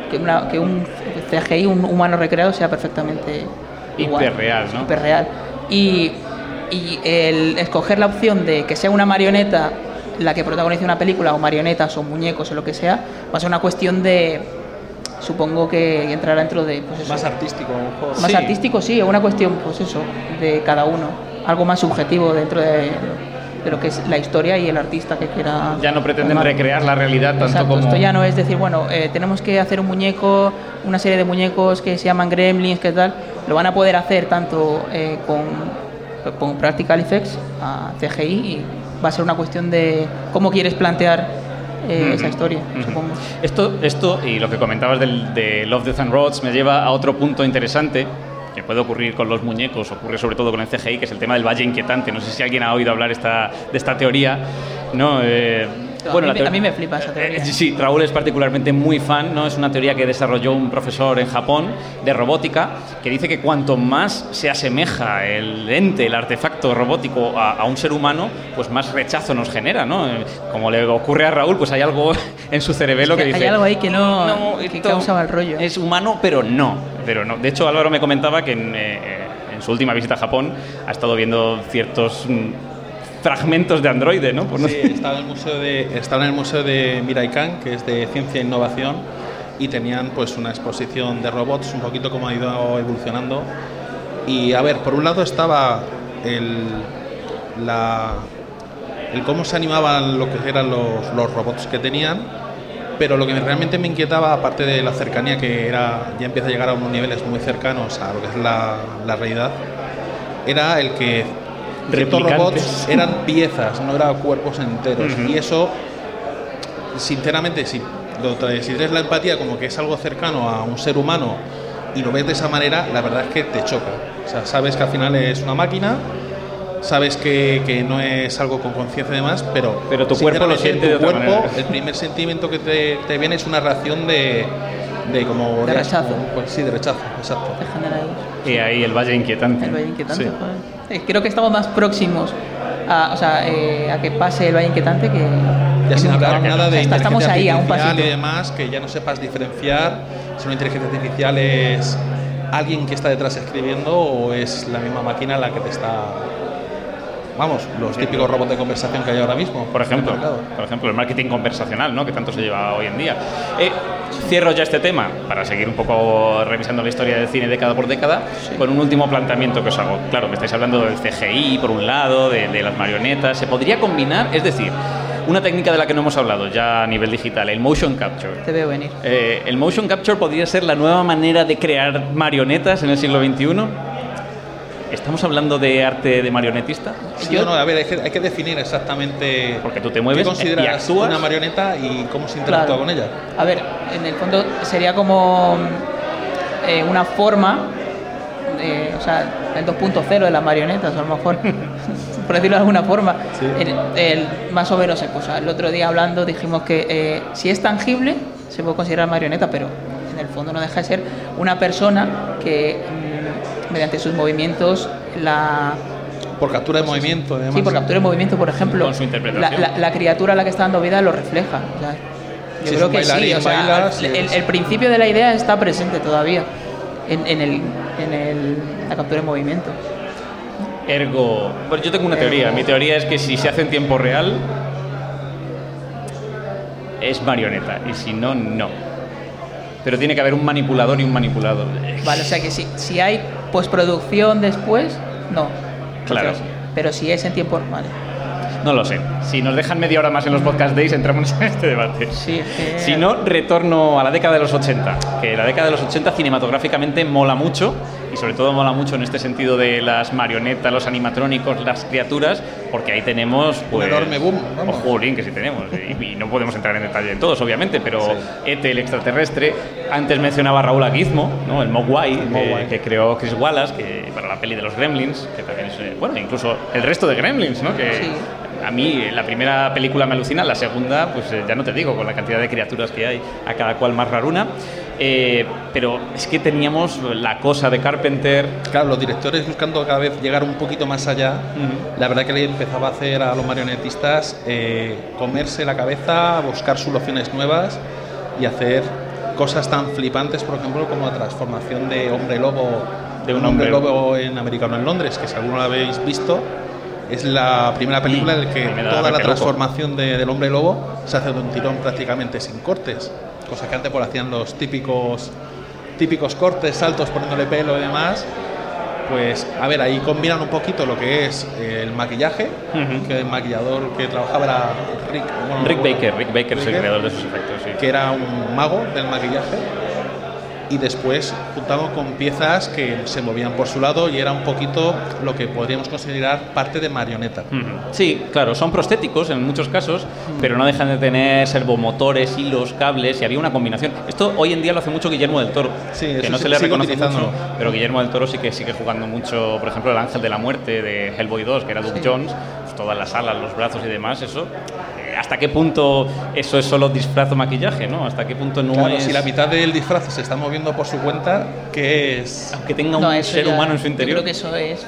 que, una- que un CGI, un humano recreado, sea perfectamente igual. Hiperreal, ¿no? Hiperreal. Y, y el escoger la opción de que sea una marioneta la que protagonice una película, o marionetas, o muñecos, o lo que sea, va a ser una cuestión de supongo que entrará dentro de pues eso, Más artístico, a lo mejor. más Sí. artístico, sí, es una cuestión, pues eso, de cada uno, algo más subjetivo dentro de, de lo que es la historia y el artista que quiera. Ya no pretenden recrear la realidad tanto Exacto, como... esto ya no es decir, bueno, eh, tenemos que hacer un muñeco, una serie de muñecos que se llaman gremlins, que tal, lo van a poder hacer tanto eh, con, con Practical Effects a CGI y va a ser una cuestión de cómo quieres plantear eh, esa historia, supongo. Esto, esto y lo que comentabas del, de Love, Death and Robots me lleva a otro punto interesante que puede ocurrir con los muñecos, ocurre sobre todo con el CGI, que es el tema del valle inquietante. No sé si alguien ha oído hablar esta, de esta teoría. No, eh, a, mí, a mí me flipa esa teoría. Eh, sí, Raúl es particularmente muy fan, ¿no? Es una teoría que desarrolló un profesor en Japón de robótica que dice que cuanto más se asemeja el ente, el artefacto robótico a, a un ser humano, pues más rechazo nos genera, ¿no? Eh, Como le ocurre a Raúl, pues hay algo en su cerebelo Es que que, hay dice algo ahí que no- que esto causa mal rollo". Es humano, pero no, pero no. De hecho, Álvaro me comentaba que en, eh, en su última visita a Japón ha estado viendo ciertos mm, fragmentos de androide, ¿no? Por no Sí, estaba en el museo de estaba en el museo de Miraikan, que es de ciencia e innovación, y tenían pues una exposición de robots, un poquito como ha ido evolucionando. Y a ver, por un lado estaba el la el cómo se animaban lo que eran los, los robots que tenían, pero lo que realmente me inquietaba, aparte de la cercanía que era ya empieza a llegar a unos niveles muy cercanos a lo que es la, la realidad, era el que Replicantes. robots eran piezas, no eran cuerpos enteros. Ujú. Y eso, sinceramente, si, lo si tienes la empatía como que es algo cercano a un ser humano y lo ves de esa manera, la verdad es que te choca. O sea, sabes que al final es una máquina, sabes que, que no es algo con conciencia y demás, pero, Pero tu cuerpo lo siente de tu otra cuerpo, manera. El primer sentimiento que te, te viene es una reacción de, de como De rechazo. como- pues sí, de rechazo, exacto. Y ahí el valle inquietante. el valle inquietante. Sí. joder. Eh, Creo que estamos más próximos a, o sea, eh, a que pase el valle inquietante que. Ya que sin hablar nada O sea, de estamos ahí inteligencia a un artificial y demás, que ya no sepas diferenciar si una inteligencia artificial es alguien que está detrás escribiendo o es la misma máquina la que te está... Vamos, los típicos robots de conversación que hay ahora mismo. Por ejemplo, en el mercado. por ejemplo, el marketing conversacional, ¿no? que tanto se lleva hoy en día. Eh, cierro ya este tema para seguir un poco revisando la historia del cine década por década con un último planteamiento que os hago. Claro, me estáis hablando del CGI, por un lado, de, de las marionetas. ¿Se podría combinar? Es decir, una técnica de la que no hemos hablado ya a nivel digital, el motion capture. Te veo venir. Eh, ¿El motion capture podría ser la nueva manera de crear marionetas en el siglo XXI? ¿Estamos hablando de arte de marionetista? Sí o no, a ver, hay que, hay que definir exactamente Porque tú te mueves qué consideras y actúas. una marioneta y cómo se interactúa Claro. con ella. A ver, en el fondo sería como eh, una forma, eh, o sea, el 2.0 de las marionetas, a lo mejor, por decirlo de alguna forma. El- el- más o menos, pues, el otro día hablando dijimos que eh, si es tangible, se puede considerar marioneta, pero en el fondo no deja de ser una persona que mm, mediante sus movimientos la Por captura de movimiento, además. Sí, por captura de movimiento, por ejemplo. Con su interpretación. La, la- la criatura a la que está dando vida lo refleja. o sea, yo Si creo que sí. O sea, baila, si el, es- el principio de la idea está presente todavía en, en el, en el- la captura de movimiento. Ergo. Bueno, yo tengo una teoría. Mi teoría es que si se hace en tiempo real, es marioneta. Y si no, no. Pero tiene que haber un manipulador y un manipulado. Vale, o sea que si, si hay postproducción después, no. Claro. Entonces, pero si es en tiempo. Vale. No lo sé. Si nos dejan media hora más en los podcast days, entramos en este debate. Sí, que- Si no, retorno a la década de los 80. Que la década de los 80 cinematográficamente mola mucho. Y sobre todo mola mucho en este sentido de las marionetas, los animatrónicos, las criaturas. Porque ahí tenemos. Pues, enorme boom, vamos. Ojo, Jolín, que sí tenemos. Y, y no podemos entrar en detalle en todos, obviamente. Pero Ete, el extraterrestre. Antes mencionaba Raúl a Gizmo, ¿no? el Mogwai, que, Mogwai. que creó Chris Wallace, que para la peli de los Gremlins. Que también es. eh, Bueno, incluso el resto de Gremlins, ¿no? Que, Sí. A mí la primera película me alucina, la segunda, pues eh, ya no te digo, con la cantidad de criaturas que hay, a cada cual más raruna. Eh, pero es que teníamos la cosa de Carpenter. Claro, los directores buscando cada vez llegar un poquito más allá, la verdad que le empezaba a hacer a los marionetistas eh, comerse la cabeza, buscar soluciones nuevas y hacer cosas tan flipantes, por ejemplo, como la transformación de hombre lobo, de un hombre lobo en Americano en Londres, que si alguno lo habéis visto, es la primera película en la que toda la transformación de- del hombre lobo se hace de un tirón prácticamente sin cortes. cosa que antes pues hacían los típicos típicos cortes, saltos poniéndole pelo y demás. Pues a ver, ahí combinan un poquito lo que es el maquillaje, que el maquillador que trabajaba era Rick, bueno, Rick Baker, Rick Baker es el creador de esos efectos, sí. que era un mago del maquillaje. Y después juntamos con piezas que se movían por su lado y era un poquito lo que podríamos considerar parte de marioneta. Sí, claro, son prostéticos en muchos casos, pero no dejan de tener servomotores, hilos, cables y había una combinación. Esto hoy en día lo hace mucho Guillermo del Toro, Sí, que no sí- se le reconoce mucho, pero Guillermo del Toro sí que sigue jugando mucho, por ejemplo, el Ángel de la Muerte de Hellboy 2, que era Doug Sí. Jones, pues todas las alas, los brazos y demás, eso. ¿Hasta qué punto eso es solo disfraz o maquillaje, no? ¿Hasta qué punto no Claro, es si la mitad del disfraz se está moviendo por su cuenta, que es que tenga un No, ser ya- humano en su Yo interior? creo que eso es.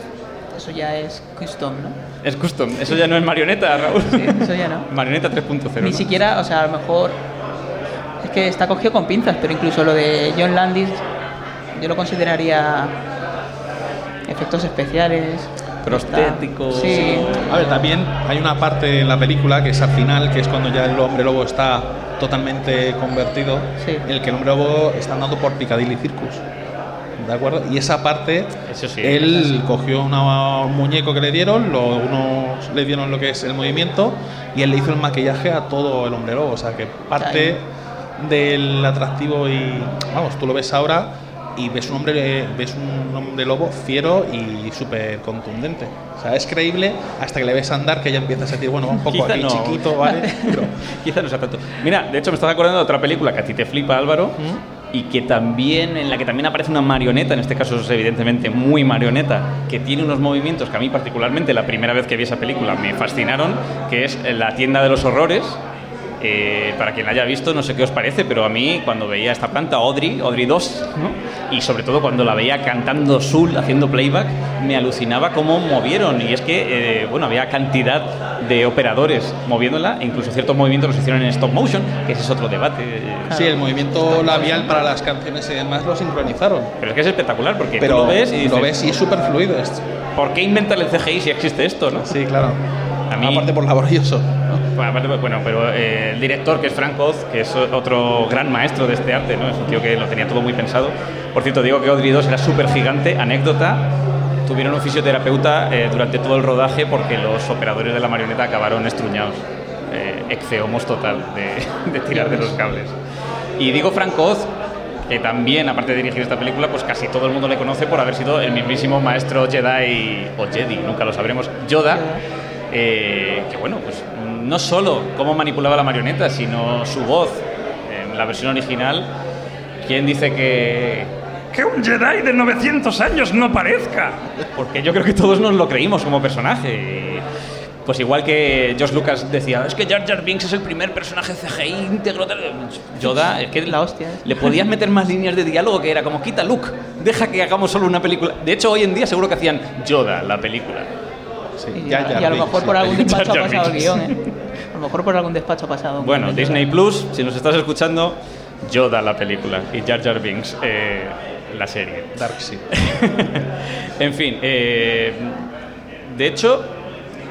Eso ya es custom, ¿no? Es custom, eso ya no es marioneta, Raúl. Sí, eso ya no. marioneta 3.0. Ni ¿no? siquiera, o sea, a lo mejor. Es que está cogido con pinzas, pero incluso lo de John Landis, yo lo consideraría. Efectos especiales. Prostéticos. Sí. A ver, también hay una parte en la película que es al final, que es cuando ya el hombre lobo está totalmente convertido, Sí. en el que el hombre lobo está andando por Piccadilly Circus. ¿De acuerdo? Y esa parte, Eso sí, él cogió una- un muñeco que le dieron, lo- unos le dieron lo que es el movimiento, y él le hizo el maquillaje a todo el hombre lobo. O sea, que parte del atractivo y, vamos, tú lo ves ahora y ves un hombre, ves un hombre lobo fiero y súper contundente. O sea, es creíble hasta que le ves andar que ya empiezas a decir, bueno, un poco Quizá aquí no. chiquito, ¿vale? Pero, Quizá no sea tanto. Mira, de hecho me estaba acordando de otra película que a ti te flipa, Álvaro, y que también, en la que también aparece una marioneta, en este caso es evidentemente muy marioneta, que tiene unos movimientos que a mí particularmente la primera vez que vi esa película me fascinaron, que es La tienda de los horrores. Eh, para quien la haya visto, no sé qué os parece, pero a mí cuando veía esta planta, Audrey, Audrey 2, ¿no? y sobre todo cuando la veía cantando Soul, haciendo playback, me alucinaba cómo movieron. Y es que, eh, bueno, había cantidad de operadores moviéndola, e incluso ciertos movimientos los hicieron en stop motion, que ese es otro debate. sí, el movimiento labial para las canciones y demás lo sincronizaron. Pero es que es espectacular, porque Pero tú lo ves y dices, lo ves y es súper fluido esto. ¿por qué inventar el CGI si existe esto, no? Sí, claro. A mí- Aparte por laborioso. Bueno, aparte, pues, bueno, pero eh, el director, que es Frank Oz, que es otro gran maestro de este arte, ¿no? Es un tío que lo tenía todo muy pensado. Por cierto, digo que Audrey 2 era súper gigante. Anécdota, tuvieron un fisioterapeuta eh, durante todo el rodaje porque los operadores de la marioneta acabaron estruñados. Eh, exceomos total de, de tirar de los cables. Y digo Frank Oz, que también, aparte de dirigir esta película, pues casi todo el mundo le conoce por haber sido el mismísimo maestro Jedi, o Jedi, nunca lo sabremos, Yoda, eh, que bueno, pues no solo cómo manipulaba la marioneta, sino su voz en la versión original. ¿Quién dice que, que un Jedi de 900 años no parezca? Porque yo creo que todos nos lo creímos como personaje. Pues igual que George Lucas decía, es que Jar Jar Binks es el primer personaje CGI íntegro. tal". Yoda, es que La hostia, ¿eh? le podías meter más líneas de diálogo que era como, quita Luke, deja que hagamos solo una película. De hecho, hoy en día seguro que hacían Yoda, la película. Sí, Y, ya, a, ya, y a lo mejor por algún despacho ha pasado el guion, ¿eh? A lo mejor por algún despacho ha pasado. Bueno, Disney. Plus, si nos estás escuchando, Yoda, la película, y Jar Jar Binks, eh, la serie. Dark Seed. en fin, eh, de hecho,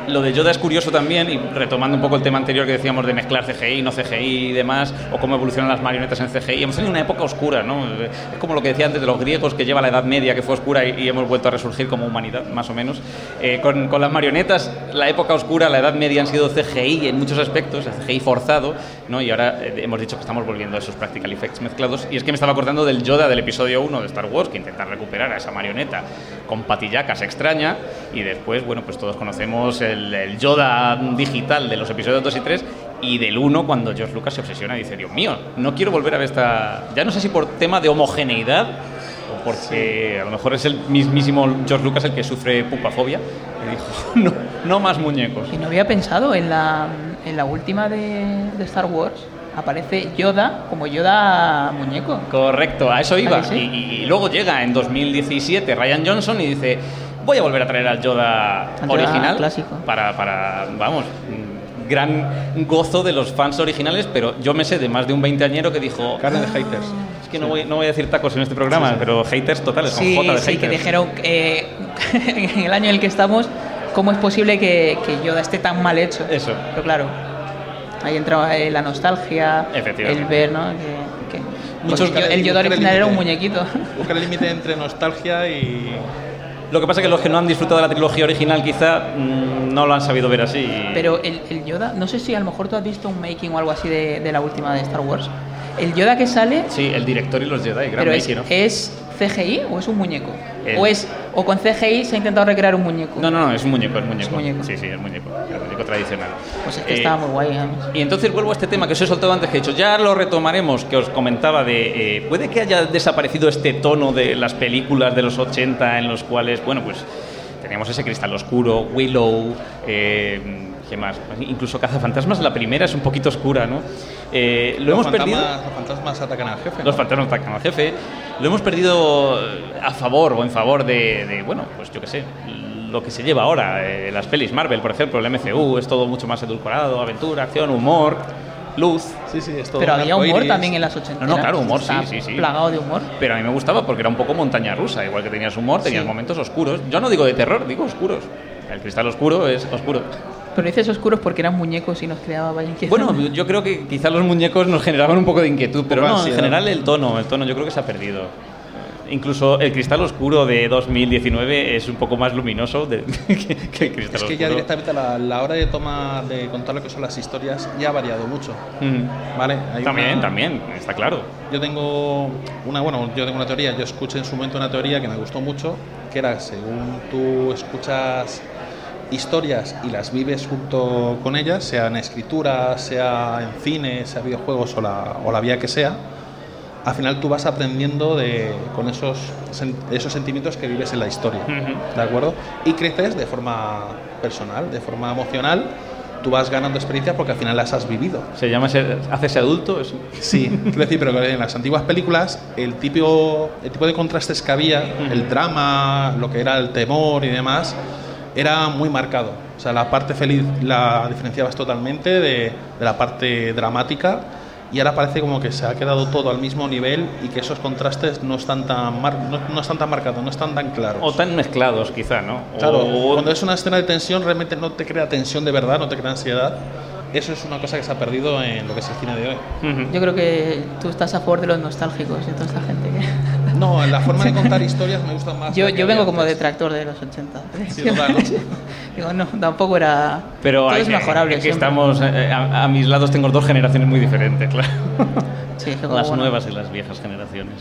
lo de Yoda es curioso también, y retomando un poco el tema anterior que decíamos de mezclar CGI, no CGI y demás, o cómo evolucionan las marionetas en CGI. Hemos tenido una época oscura, ¿no? Es como lo que decía antes de los griegos, que lleva la Edad Media, que fue oscura, y, hemos vuelto a resurgir como humanidad, más o menos. Eh, con, con las marionetas, la época oscura, la Edad Media han sido CGI en muchos aspectos, CGI forzado, ¿no? Y ahora eh, hemos dicho que estamos volviendo a esos practical effects mezclados. Y es que me estaba acordando del Yoda del episodio 1 de Star Wars, que intenta recuperar a esa marioneta con patillacas extraña. Y después, bueno, pues todos conocemos el, el Yoda digital de los episodios 2 y 3 y del 1 cuando George Lucas se obsesiona y dice, Dios mío, no quiero volver a ver esta... Ya no sé si por tema de homogeneidad o porque a lo mejor es el mismísimo George Lucas el que sufre pupafobia y dijo, no, no más muñecos. Y no había pensado en la, en la última de, de Star Wars. Aparece Yoda como Yoda muñeco. Correcto, a eso iba. Ahí sí. Y, y luego llega en 2017 Ryan Johnson y dice, voy a volver a traer al Yoda Al Yoda original clásico. Para, para, vamos, gran gozo de los fans originales, pero yo me sé de más de un veinteañero que dijo, Carne de haters. es que no voy, no voy a decir tacos en este programa, pero haters totales, con Sí, J de sí, haters. que dijeron eh, en el año en el que estamos, ¿cómo es posible que, que Yoda esté tan mal hecho? Eso. Pero claro, ahí entra eh, la nostalgia, Efectivamente. el ver, ¿no? Que, Pues el Yoda el original era un muñequito. Buscar el límite entre nostalgia y. Lo que pasa es que los que no han disfrutado de la trilogía original quizá mm, no lo han sabido ver así. Pero el, el Yoda, no sé si a lo mejor tú has visto un making o algo así de, de la última de Star Wars. El Yoda que sale, Sí, el director y los Jedi, gran pero es, making, ¿no? ¿es CGI o es un muñeco? El- O es o con CGI se ha intentado recrear un muñeco. No, no, no, es un muñeco, es muñeco. Es muñeco. Sí, sí, es muñeco. El muñeco tradicional. Pues es que Eh, estaba muy guay. además. Y entonces vuelvo a este tema que os he soltado antes, que he dicho, ya lo retomaremos, que os comentaba de, eh, puede que haya desaparecido este tono de las películas de los 80 en los cuales, bueno, pues teníamos ese cristal oscuro, Willow, eh, ¿qué más? Incluso Cazafantasmas, la primera es un poquito oscura, ¿no? Eh, lo los hemos fantasmas, perdido... Los fantasmas atacan al jefe. ¿no? Los fantasmas atacan al jefe. Lo hemos perdido a favor o en favor de, de, bueno, pues yo qué sé, lo que se lleva ahora. eh, las pelis Marvel, por ejemplo, el MCU, es todo mucho más edulcorado, aventura, acción, humor, luz. Sí, sí, es todo Pero había humor arcoíris. también en las 80. No, no, claro, humor, sí, sí, sí. Plagado de humor. Pero a mí me gustaba porque era un poco montaña rusa, igual que tenías humor, tenías Sí. momentos oscuros. Yo no digo de terror, digo oscuros. El cristal oscuro es oscuro. Pero dices oscuros porque eran muñecos y nos creaba vaya inquietud. Bueno, yo creo que quizás los muñecos nos generaban un poco de inquietud, pero no, en general el tono, el tono yo creo que se ha perdido. Incluso el cristal oscuro de 2019 es un poco más luminoso de- que, que el cristal Es que oscuro. ya directamente la, la hora de toma de contar lo que son las historias ya ha variado mucho. Mm. ¿Vale? Hay También, una- también, está claro. Yo tengo una, bueno, yo tengo una teoría, yo escuché en su momento una teoría que me gustó mucho, que era según tú escuchas historias y las vives junto con ellas, sea en escritura, sea en cine, sea videojuegos o la, o la vía que sea, al final tú vas aprendiendo de, con esos, esos sentimientos que vives en la historia. ¿de acuerdo? Y creces de forma personal, de forma emocional, tú vas ganando experiencia porque al final las has vivido. Se llama ser, hacerse adulto. Es, Sí, quiero decir, pero en las antiguas películas el tipo, el tipo de contrastes que había, el drama, lo que era el temor y demás, era muy marcado. O sea, la parte feliz la diferenciabas totalmente de, de la parte dramática y ahora parece como que se ha quedado todo al mismo nivel y que esos contrastes no están tan, mar- no, no están tan marcados, no están tan claros. o tan mezclados, quizá, ¿no? Claro, O- cuando es una escena de tensión realmente no te crea tensión de verdad, no te crea ansiedad. Eso es una cosa que se ha perdido en lo que es el cine de hoy. Ujú. Yo creo que tú estás a favor de los nostálgicos y toda esta gente. que- No, la forma de contar historias me gusta más. Yo, yo vengo como detractor de los 80. Sí. Digo, no, tampoco era. Pero todo hay es que- mejorable. que estamos eh, a, a mis lados tengo dos generaciones muy diferentes, claro. Sí, las bueno. nuevas y las viejas generaciones.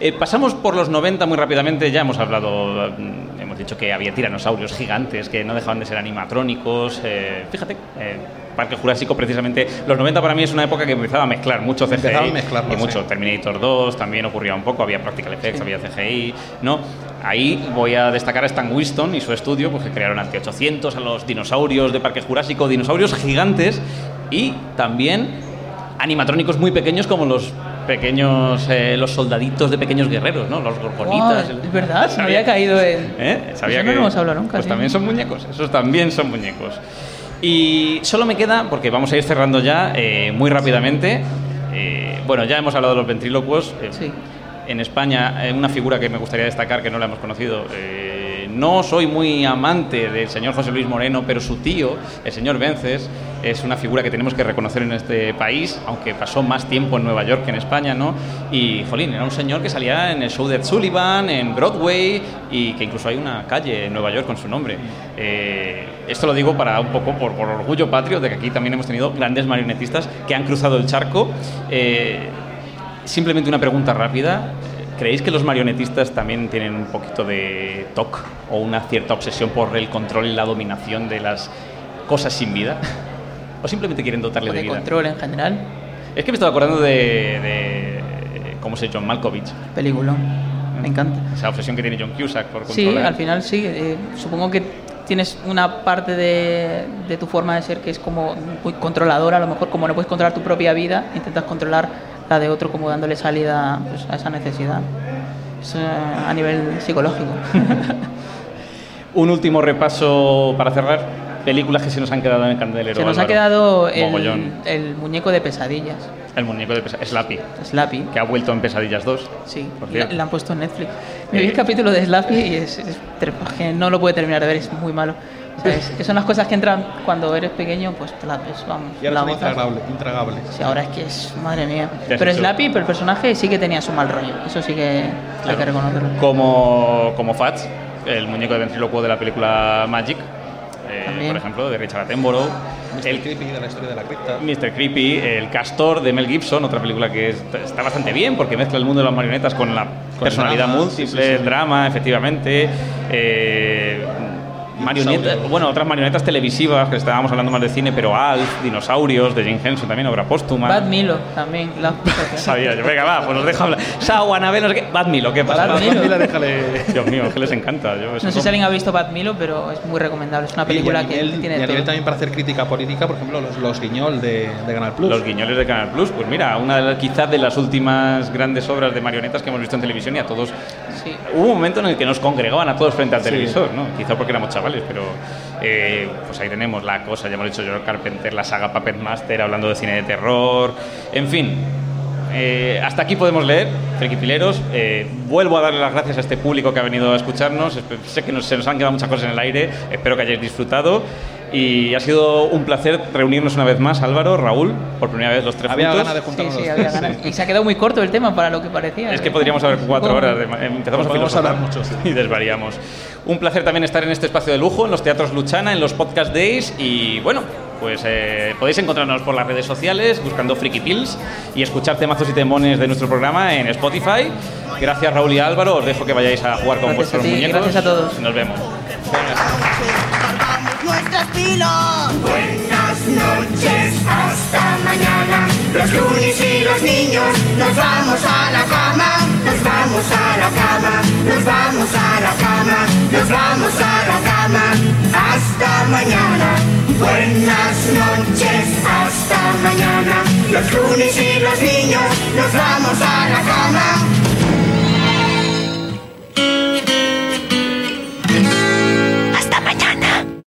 Eh, pasamos por los 90 muy rápidamente, ya hemos hablado, mm, hemos dicho que había tiranosaurios gigantes que no dejaban de ser animatrónicos. eh, fíjate, eh, Parque Jurásico precisamente, los 90 para mí es una época que empezaba a mezclar mucho CGI Empezaba a mezclarlo, y mucho. sí. Terminator 2 también ocurría un poco, había Practical Effects, había CGI, ¿no? Ahí voy a destacar a Stan Winston y su estudio, pues que crearon ante 800 a los dinosaurios de Parque Jurásico, dinosaurios gigantes y también animatrónicos muy pequeños como los pequeños eh, los soldaditos de pequeños guerreros, ¿no? Los gorgonitas. Guau, es verdad, Sabía- había caído en. ¿Eh? Sabía Eso no que- lo hemos hablado nunca, Pues sí. también son muñecos, esos también son muñecos. Y solo me queda, porque vamos a ir cerrando ya eh, muy rápidamente. eh, bueno, ya hemos hablado de los ventrílocuos. eh, Sí. En España, eh, una figura que me gustaría destacar, que no la hemos conocido. No soy muy amante del señor José Luis Moreno, pero su tío, el señor Vences, es una figura que tenemos que reconocer en este país, aunque pasó más tiempo en Nueva York que en España, ¿no? Y, jolín, era un señor que salía en el show de Sullivan, en Broadway, y que incluso hay una calle en Nueva York con su nombre. Eh, esto lo digo para un poco por, por orgullo patrio de que aquí también hemos tenido grandes marionetistas que han cruzado el charco. Eh, simplemente una pregunta rápida. ¿Creéis que los marionetistas también tienen un poquito de TOC o una cierta obsesión por el control y la dominación de las cosas sin vida? ¿O simplemente quieren dotarle de de vida? control en general. Es que me estaba acordando de, de ¿cómo se John Malkovich? Película. Me encanta. Esa obsesión que tiene John Cusack por Sí, controlar. al final sí. eh, supongo que tienes una parte de, de tu forma de ser que es como muy controladora. A lo mejor, como no puedes controlar tu propia vida, intentas controlar la de otro, como dándole salida pues, a esa necesidad. Es, eh, a nivel psicológico. Un último repaso para cerrar. Películas que se nos han quedado en el candelero. Se nos ha Álvaro. quedado Mogollón. el, el muñeco de pesadillas, El muñeco de pesa- Slappy, Slappy. que ha vuelto en Pesadillas 2. Sí, la, han puesto en Netflix. Me vi el capítulo de Slappy y es, es- no lo puede terminar de ver, es muy malo. ¿Sabes? Que son las cosas que entran cuando eres pequeño, pues te las ves, vamos. Y ahora la son gozas. intragables. intragables. Sí, ahora es que es, madre mía. Pero sé, Slappy, pero el personaje sí que tenía su mal rollo. Eso sí que hay que reconocerlo. Como, como Fats, el muñeco de ventrílocuo de la película Magic, eh, por ejemplo, de Richard Attenborough. El El creepy de la historia de la cripta. Mr. Creepy, El Castor de Mel Gibson, otra película que es- está bastante bien porque mezcla el mundo de las marionetas con la personalidad drama, múltiple, sí, sí, sí. el drama, efectivamente. eh, marionetas, bueno, otras marionetas televisivas, que estábamos hablando más de cine, pero Alf, Dinosaurios, de Jane Henson también, obra póstuma. Bad Milo también. La... Sabía yo, venga, va, pues os dejo hablar. Sao, Anabel, no sé qué. Bad Milo, ¿qué pasa? Bad Milo. Déjale. Dios mío, que les encanta. Yo, No sé si alguien ha visto Bad Milo, pero es muy recomendable. Es una Y película a que nivel, y tiene a nivel todo. también para hacer crítica política, por ejemplo, los, los guiñol de, de Canal Plus. Los guiñoles de Canal Plus, pues mira, una de las, quizás de las últimas grandes obras de marionetas que hemos visto en televisión y a todos. Sí. Hubo un momento en el que nos congregaban a todos frente al Sí. televisor, ¿no? Quizá porque éramos chavales, pero eh, pues ahí tenemos la cosa, ya hemos dicho George Carpenter, la saga Puppet Master, hablando de cine de terror, en fin. eh, hasta aquí podemos leer, Frikipileros. Eh, vuelvo a darle las gracias a este público que ha venido a escucharnos. Sé que nos- se nos han quedado muchas cosas en el aire. Espero que hayáis disfrutado. Y ha sido un placer reunirnos una vez más, Álvaro, Raúl, por primera vez los tres Había juntos. ganas de Sí, juntarnos sí, los había ganas. Y se ha quedado muy corto el tema para lo que parecía. Es que podríamos haber cuatro horas. De, empezamos a hablar mucho, sí. y desvariamos. Un placer también estar en este espacio de lujo, en los teatros Luchana, en los podcast days. Y bueno, pues eh, podéis encontrarnos por las redes sociales buscando Freaky Pills y escuchar temazos y temones de nuestro programa en Spotify. Gracias Raúl y Álvaro. Os dejo que vayáis a jugar con Gracias vuestros a ti, muñecos. gracias a todos. Nos vemos. Pilas. Buenas noches, hasta mañana. Los lunes y los niños, nos vamos a la cama. Nos vamos a la cama, nos vamos a la cama, nos vamos a la cama. Hasta mañana. Buenas noches, hasta mañana. Los lunes y los niños, nos vamos a